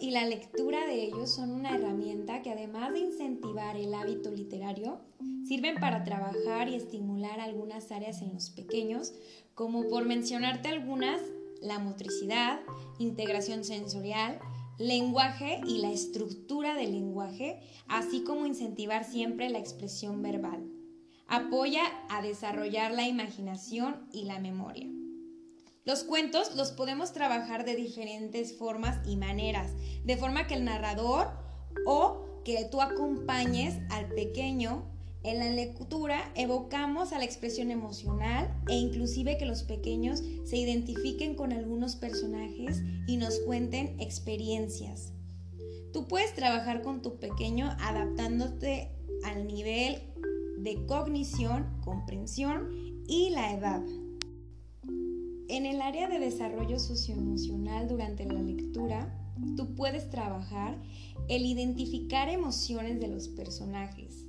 y la lectura de ellos son una herramienta que además de incentivar el hábito literario, sirven para trabajar y estimular algunas áreas en los pequeños, como por mencionarte algunas, la motricidad, integración sensorial, lenguaje y la estructura del lenguaje, así como incentivar siempre la expresión verbal. Apoya a desarrollar la imaginación y la memoria. Los cuentos los podemos trabajar de diferentes formas y maneras, de forma que el narrador o que tú acompañes al pequeño en la lectura evocamos a la expresión emocional e inclusive que los pequeños se identifiquen con algunos personajes y nos cuenten experiencias. Tú puedes trabajar con tu pequeño adaptándote al nivel de cognición, comprensión y la edad. En el área de desarrollo socioemocional durante la lectura, tú puedes trabajar el identificar emociones de los personajes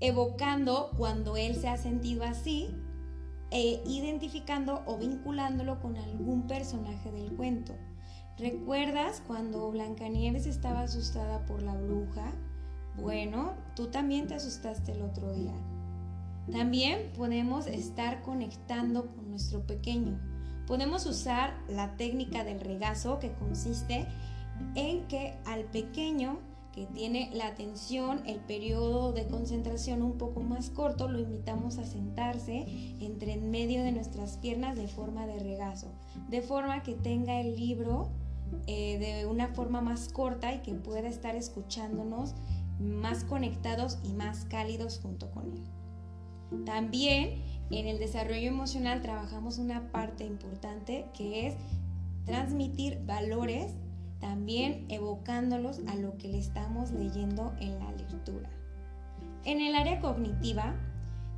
evocando cuando él se ha sentido así e identificando o vinculándolo con algún personaje del cuento. ¿Recuerdas cuando Blancanieves estaba asustada por la bruja? Bueno, tú también te asustaste el otro día. También podemos estar conectando con nuestro pequeño. Podemos usar la técnica del regazo que consiste en que al pequeño que tiene la atención, el periodo de concentración un poco más corto, lo invitamos a sentarse entre en medio de nuestras piernas de forma de regazo, de forma que tenga el libro eh, de una forma más corta y que pueda estar escuchándonos más conectados y más cálidos junto con él. También en el desarrollo emocional trabajamos una parte importante que es transmitir valores también evocándolos a lo que le estamos leyendo en la lectura. En el área cognitiva,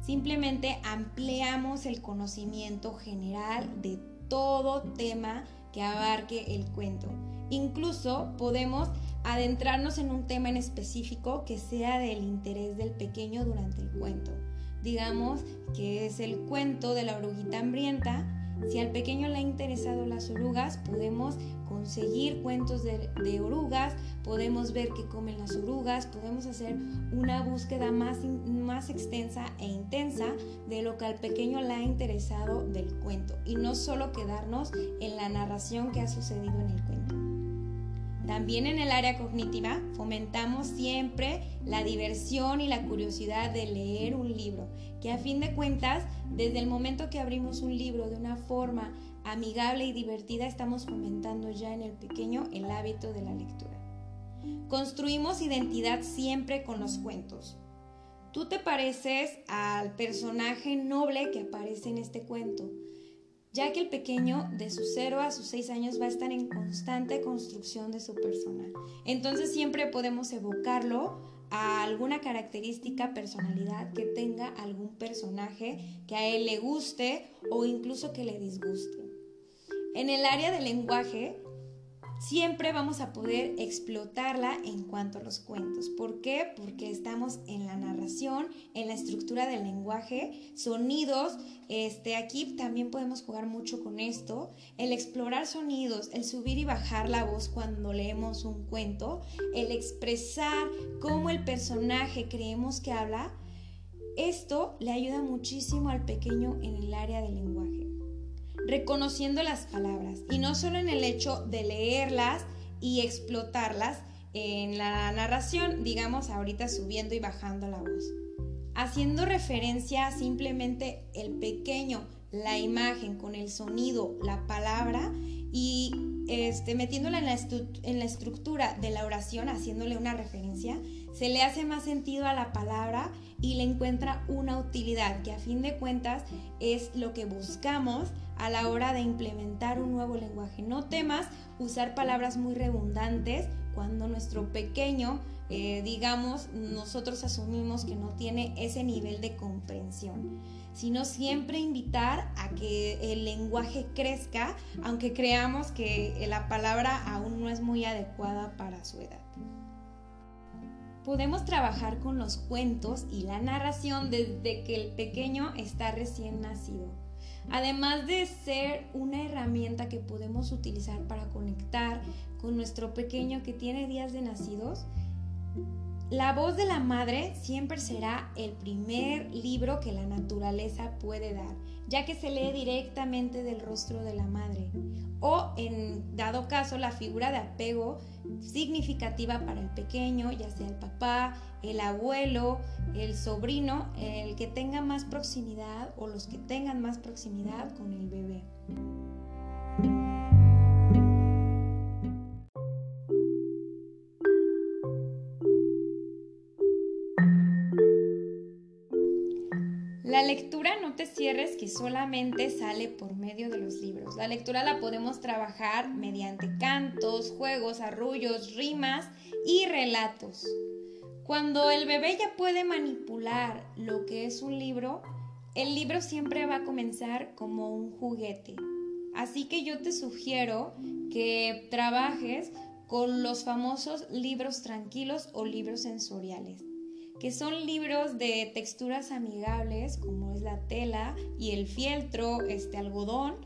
simplemente ampliamos el conocimiento general de todo tema que abarque el cuento. Incluso podemos adentrarnos en un tema en específico que sea del interés del pequeño durante el cuento. Digamos que es el cuento de la oruguita hambrienta. Si al pequeño le ha interesado las orugas, podemos conseguir cuentos de, orugas, podemos ver qué comen las orugas, podemos hacer una búsqueda más, más extensa e intensa de lo que al pequeño le ha interesado del cuento y no solo quedarnos en la narración que ha sucedido en el cuento. También en el área cognitiva fomentamos siempre la diversión y la curiosidad de leer un libro, que a fin de cuentas, desde el momento que abrimos un libro de una forma amigable y divertida, estamos fomentando ya en el pequeño el hábito de la lectura. Construimos identidad siempre con los cuentos. Tú te pareces al personaje noble que aparece en este cuento, ya que el pequeño de sus 0 a sus 6 años va a estar en constante construcción de su persona. Entonces siempre podemos evocarlo a alguna característica, personalidad que tenga algún personaje que a él le guste o incluso que le disguste. En el área del lenguaje, siempre vamos a poder explotarla en cuanto a los cuentos. ¿Por qué? Porque estamos en la narración, en la estructura del lenguaje, sonidos. Este, aquí también podemos jugar mucho con esto. El explorar sonidos, el subir y bajar la voz cuando leemos un cuento, el expresar cómo el personaje creemos que habla. Esto le ayuda muchísimo al pequeño en el área del lenguaje reconociendo las palabras. Y no solo en el hecho de leerlas y explotarlas en la narración, digamos ahorita subiendo y bajando la voz, haciendo referencia simplemente el pequeño, la imagen con el sonido, la palabra y este, metiéndola en la, en la estructura de la oración, haciéndole una referencia, se le hace más sentido a la palabra y le encuentra una utilidad que a fin de cuentas es lo que buscamos a la hora de implementar un nuevo lenguaje. No temas usar palabras muy redundantes cuando nuestro pequeño, eh, digamos, nosotros asumimos que no tiene ese nivel de comprensión, sino siempre invitar a que el lenguaje crezca, aunque creamos que la palabra aún no es muy adecuada para su edad. Podemos trabajar con los cuentos y la narración desde que el pequeño está recién nacido. Además de ser una herramienta que podemos utilizar para conectar con nuestro pequeño que tiene días de nacidos, la voz de la madre siempre será el primer libro que la naturaleza puede dar, ya que se lee directamente del rostro de la madre. O en dado caso, la figura de apego significativa para el pequeño, ya sea el papá, el abuelo, el sobrino, el que tenga más proximidad o los que tengan más proximidad con el bebé. La lectura no te cierres que solamente sale por medio de los libros. La lectura la podemos trabajar mediante cantos, juegos, arrullos, rimas y relatos. Cuando el bebé ya puede manipular lo que es un libro, el libro siempre va a comenzar como un juguete. Así que yo te sugiero que trabajes con los famosos libros tranquilos o libros sensoriales que son libros de texturas amigables como es la tela y el fieltro, este algodón,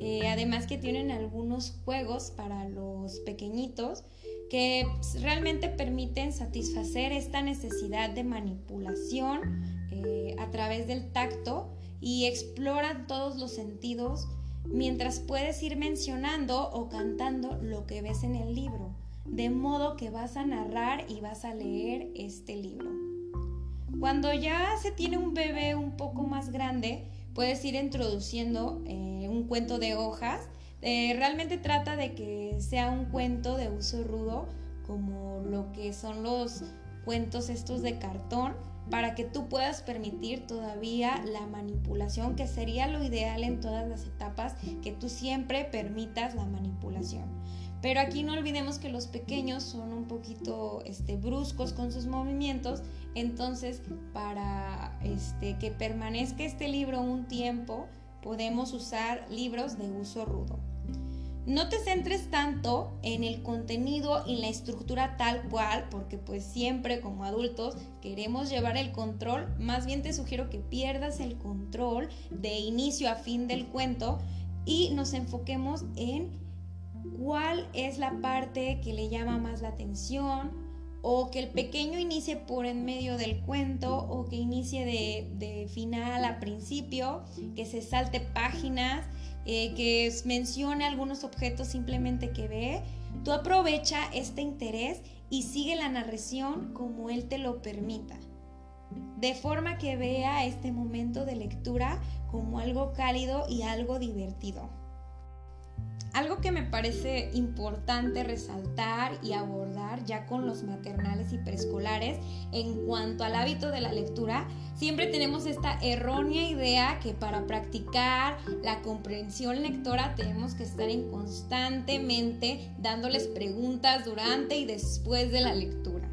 eh, además que tienen algunos juegos para los pequeñitos que realmente permiten satisfacer esta necesidad de manipulación eh, a través del tacto y exploran todos los sentidos mientras puedes ir mencionando o cantando lo que ves en el libro, de modo que vas a narrar y vas a leer este libro. Cuando ya se tiene un bebé un poco más grande, puedes ir introduciendo eh, un cuento de hojas. Eh, realmente trata de que sea un cuento de uso rudo, como lo que son los cuentos estos de cartón, para que tú puedas permitir todavía la manipulación, que sería lo ideal en todas las etapas, que tú siempre permitas la manipulación. Pero aquí no olvidemos que los pequeños son un poquito este, bruscos con sus movimientos, entonces para este, que permanezca este libro un tiempo, podemos usar libros de uso rudo. No te centres tanto en el contenido y la estructura tal cual, porque pues siempre como adultos queremos llevar el control, más bien te sugiero que pierdas el control de inicio a fin del cuento y nos enfoquemos en cuál es la parte que le llama más la atención o que el pequeño inicie por en medio del cuento o que inicie de, final a principio, que se salte páginas, eh, que mencione algunos objetos simplemente que ve. Tú aprovecha este interés y sigue la narración como él te lo permita. De forma que vea este momento de lectura como algo cálido y algo divertido. Algo que me parece importante resaltar y abordar ya con los maternales y preescolares en cuanto al hábito de la lectura, siempre tenemos esta errónea idea que para practicar la comprensión lectora tenemos que estar en constantemente dándoles preguntas durante y después de la lectura.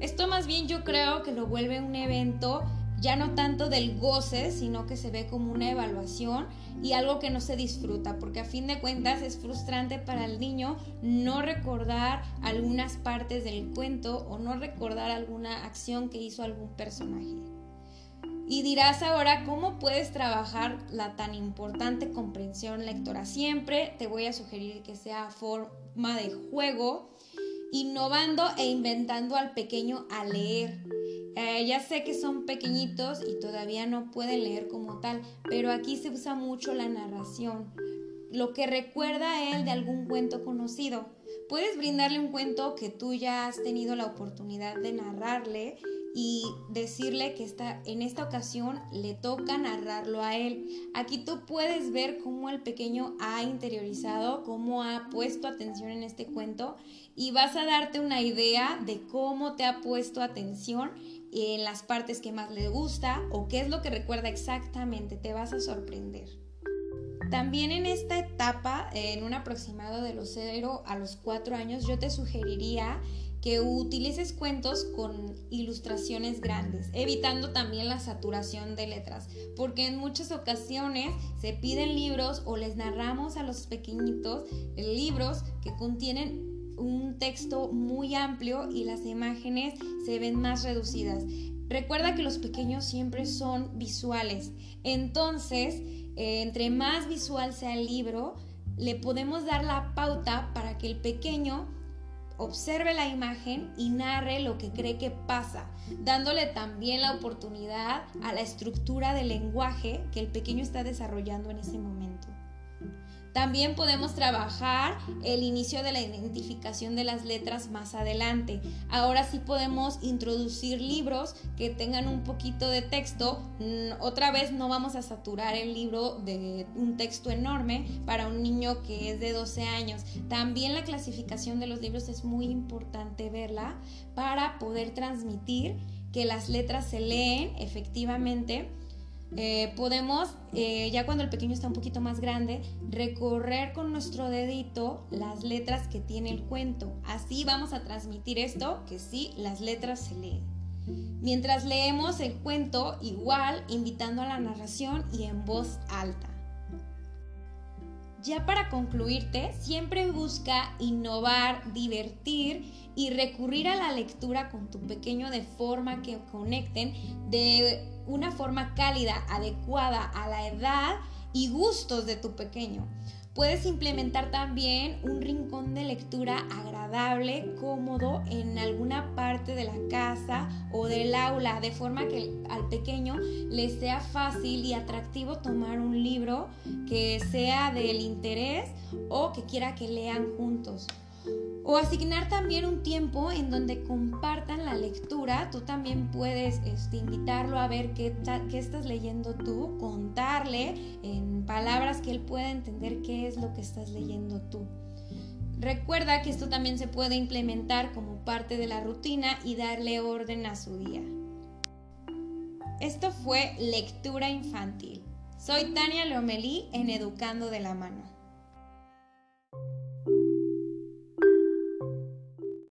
Esto más bien yo creo que lo vuelve un evento ya no tanto del goce, sino que se ve como una evaluación y algo que no se disfruta, porque a fin de cuentas es frustrante para el niño no recordar algunas partes del cuento o no recordar alguna acción que hizo algún personaje. Y dirás ahora cómo puedes trabajar la tan importante comprensión lectora. Siempre te voy a sugerir que sea forma de juego, innovando e inventando al pequeño a leer eh, ya sé que son pequeñitos y todavía no pueden leer como tal, pero aquí se usa mucho la narración, lo que recuerda a él de algún cuento conocido. Puedes brindarle un cuento que tú ya has tenido la oportunidad de narrarle y decirle que está, en esta ocasión le toca narrarlo a él. Aquí tú puedes ver cómo el pequeño ha interiorizado, cómo ha puesto atención en este cuento y vas a darte una idea de cómo te ha puesto atención en las partes que más le gusta o qué es lo que recuerda exactamente, te vas a sorprender. También en esta etapa, en un aproximado de los 0 a los 4 años, yo te sugeriría que utilices cuentos con ilustraciones grandes, evitando también la saturación de letras, porque en muchas ocasiones se piden libros o les narramos a los pequeñitos libros que contienen un texto muy amplio y las imágenes se ven más reducidas. Recuerda que los pequeños siempre son visuales, entonces eh, entre más visual sea el libro, le podemos dar la pauta para que el pequeño observe la imagen y narre lo que cree que pasa, dándole también la oportunidad a la estructura del lenguaje que el pequeño está desarrollando en ese momento. También podemos trabajar el inicio de la identificación de las letras más adelante. Ahora sí podemos introducir libros que tengan un poquito de texto. Mm, otra vez no vamos a saturar el libro de un texto enorme para un niño que es de 12 años. También la clasificación de los libros es muy importante verla para poder transmitir que las letras se leen efectivamente eh, podemos, eh, ya cuando el pequeño está un poquito más grande, recorrer con nuestro dedito las letras que tiene el cuento. Así vamos a transmitir esto, que sí, las letras se leen. Mientras leemos el cuento, igual invitando a la narración y en voz alta. Ya para concluirte, siempre busca innovar, divertir y recurrir a la lectura con tu pequeño de forma que conecten de una forma cálida, adecuada a la edad y gustos de tu pequeño. Puedes implementar también un rincón de lectura agradable, cómodo en alguna parte de la casa o del aula, de forma que al pequeño le sea fácil y atractivo tomar un libro que sea del interés o que quiera que lean juntos. O asignar también un tiempo en donde compartan la lectura. Tú también puedes este, invitarlo a ver qué, estás leyendo tú, contarle en palabras que él pueda entender qué es lo que estás leyendo tú. Recuerda que esto también se puede implementar como parte de la rutina y darle orden a su día. Esto fue Lectura Infantil. Soy Tania Lomelí en Educando de la Mano.